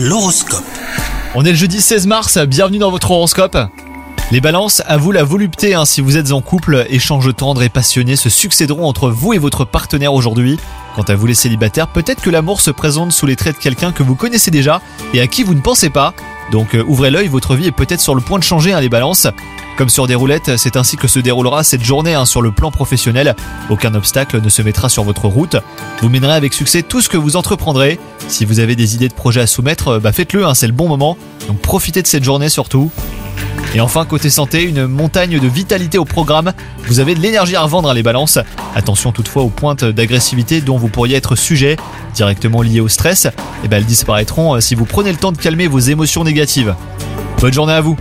L'horoscope. On est le jeudi 16 mars, bienvenue dans votre horoscope. Les balances, à vous la volupté hein, si vous êtes en couple, échanges tendres et passionnés se succéderont entre vous et votre partenaire aujourd'hui. Quant à vous les célibataires, peut-être que l'amour se présente sous les traits de quelqu'un que vous connaissez déjà et à qui vous ne pensez pas. Donc euh, ouvrez l'œil, votre vie est peut-être sur le point de changer hein, les balances. Comme sur des roulettes, c'est ainsi que se déroulera cette journée hein, sur le plan professionnel. Aucun obstacle ne se mettra sur votre route. Vous mènerez avec succès tout ce que vous entreprendrez. Si vous avez des idées de projets à soumettre, bah faites-le, hein, c'est le bon moment. Donc profitez de cette journée surtout. Et enfin, côté santé, une montagne de vitalité au programme. Vous avez de l'énergie à revendre à les balances. Attention toutefois aux pointes d'agressivité dont vous pourriez être sujet, directement liées au stress. Et ben elles disparaîtront euh, si vous prenez le temps de calmer vos émotions négatives. Bonne journée à vous